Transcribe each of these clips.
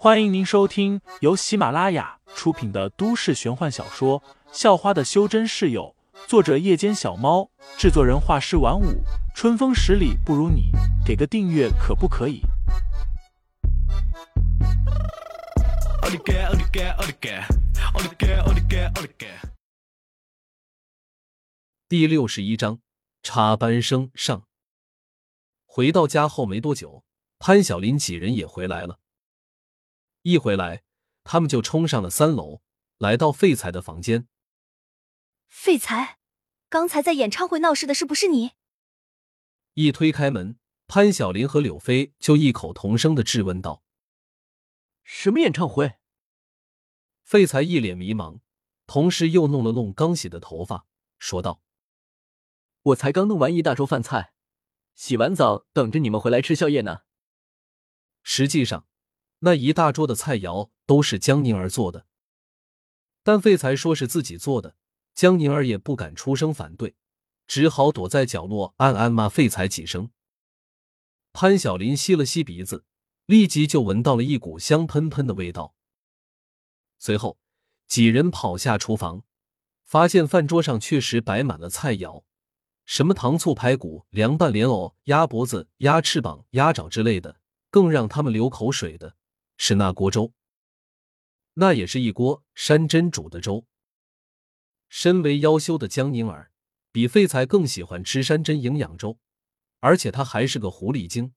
欢迎您收听由喜马拉雅出品的都市玄幻小说《校花的修真室友》，作者：夜间小猫，制作人：画师晚舞，春风十里不如你，给个订阅可不可以？第六十一章插班生上。回到家后没多久，潘晓林几人也回来了。一回来，他们就冲上了三楼，来到废材的房间。废材，刚才在演唱会闹事的是不是你？一推开门，潘晓林和柳飞就异口同声的质问道：“什么演唱会？”废材一脸迷茫，同时又弄了弄刚洗的头发，说道：“我才刚弄完一大桌饭菜，洗完澡等着你们回来吃宵夜呢。”实际上。那一大桌的菜肴都是江宁儿做的，但废材说是自己做的，江宁儿也不敢出声反对，只好躲在角落暗暗骂废材几声。潘晓林吸了吸鼻子，立即就闻到了一股香喷喷的味道。随后，几人跑下厨房，发现饭桌上确实摆满了菜肴，什么糖醋排骨、凉拌莲藕、鸭脖子、鸭翅膀、鸭爪之类的。更让他们流口水的。是那锅粥，那也是一锅山珍煮的粥。身为妖修的江宁儿，比废材更喜欢吃山珍营养粥，而且他还是个狐狸精，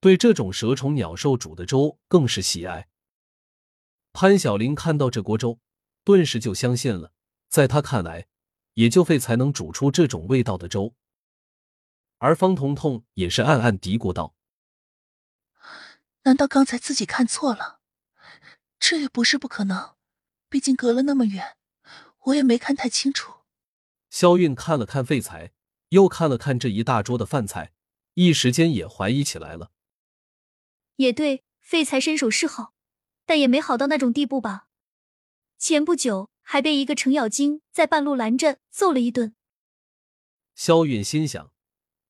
对这种蛇虫鸟兽煮的粥更是喜爱。潘晓玲看到这锅粥，顿时就相信了，在他看来，也就废材能煮出这种味道的粥。而方彤彤也是暗暗嘀咕道。难道刚才自己看错了？这也不是不可能，毕竟隔了那么远，我也没看太清楚。肖韵看了看废材，又看了看这一大桌的饭菜，一时间也怀疑起来了。也对，废材身手是好，但也没好到那种地步吧？前不久还被一个程咬金在半路拦着揍了一顿。肖韵心想，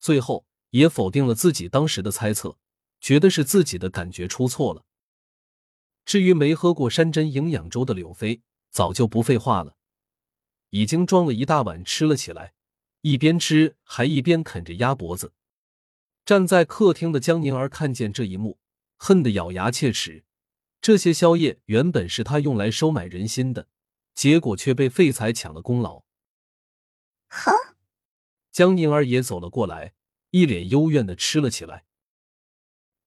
最后也否定了自己当时的猜测。觉得是自己的感觉出错了。至于没喝过山珍营养粥的柳飞，早就不废话了，已经装了一大碗吃了起来，一边吃还一边啃着鸭脖子。站在客厅的江宁儿看见这一幕，恨得咬牙切齿。这些宵夜原本是他用来收买人心的，结果却被废材抢了功劳。哼！江宁儿也走了过来，一脸幽怨的吃了起来。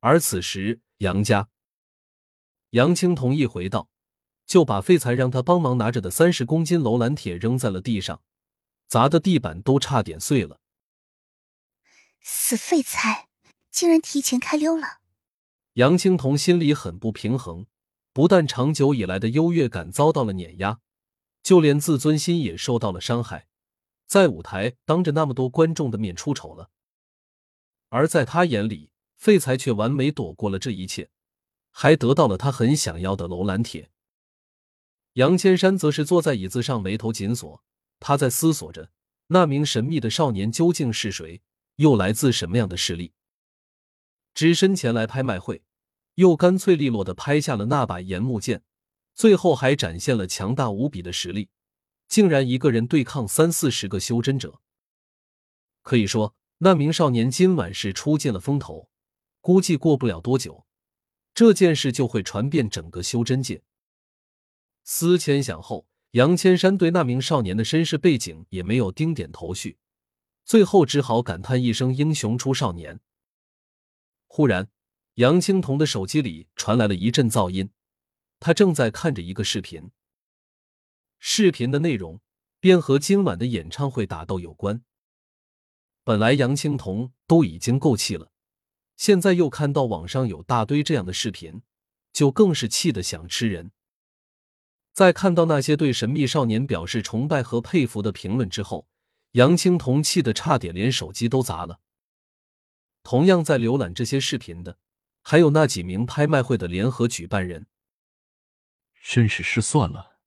而此时，杨家杨青桐一回到，就把废材让他帮忙拿着的三十公斤楼兰铁扔在了地上，砸的地板都差点碎了。死废材，竟然提前开溜了！杨青桐心里很不平衡，不但长久以来的优越感遭到了碾压，就连自尊心也受到了伤害，在舞台当着那么多观众的面出丑了。而在他眼里，废材却完美躲过了这一切，还得到了他很想要的楼兰铁。杨千山则是坐在椅子上，眉头紧锁，他在思索着那名神秘的少年究竟是谁，又来自什么样的势力。只身前来拍卖会，又干脆利落的拍下了那把岩木剑，最后还展现了强大无比的实力，竟然一个人对抗三四十个修真者。可以说，那名少年今晚是出尽了风头。估计过不了多久，这件事就会传遍整个修真界。思前想后，杨千山对那名少年的身世背景也没有丁点头绪，最后只好感叹一声：“英雄出少年。”忽然，杨青桐的手机里传来了一阵噪音，他正在看着一个视频。视频的内容便和今晚的演唱会打斗有关。本来杨青桐都已经够气了。现在又看到网上有大堆这样的视频，就更是气得想吃人。在看到那些对神秘少年表示崇拜和佩服的评论之后，杨青铜气得差点连手机都砸了。同样在浏览这些视频的，还有那几名拍卖会的联合举办人。真是失算了，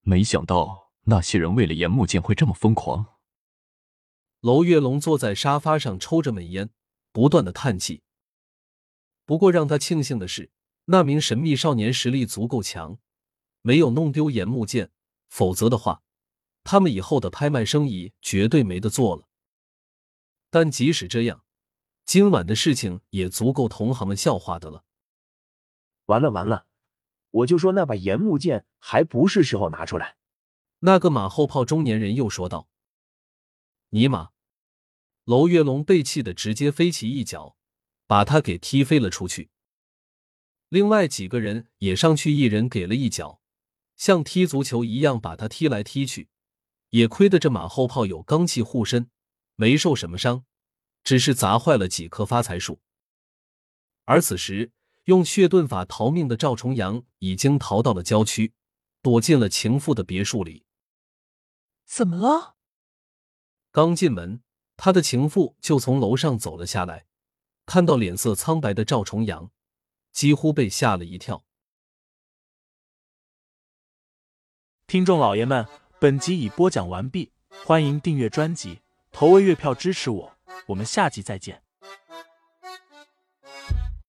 没想到那些人为了岩木剑会这么疯狂。娄月龙坐在沙发上抽着闷烟。不断的叹气。不过让他庆幸的是，那名神秘少年实力足够强，没有弄丢岩木剑，否则的话，他们以后的拍卖生意绝对没得做了。但即使这样，今晚的事情也足够同行们笑话的了。完了完了，我就说那把岩木剑还不是时候拿出来。那个马后炮中年人又说道：“尼玛！”娄月龙被气得直接飞起一脚，把他给踢飞了出去。另外几个人也上去，一人给了一脚，像踢足球一样把他踢来踢去。也亏得这马后炮有罡气护身，没受什么伤，只是砸坏了几棵发财树。而此时用血遁法逃命的赵重阳已经逃到了郊区，躲进了情妇的别墅里。怎么了？刚进门，他的情妇就从楼上走了下来，看到脸色苍白的赵重阳，几乎被吓了一跳。听众老爷们，本集已播讲完毕，欢迎订阅专辑，投喂月票支持我，我们下集再见。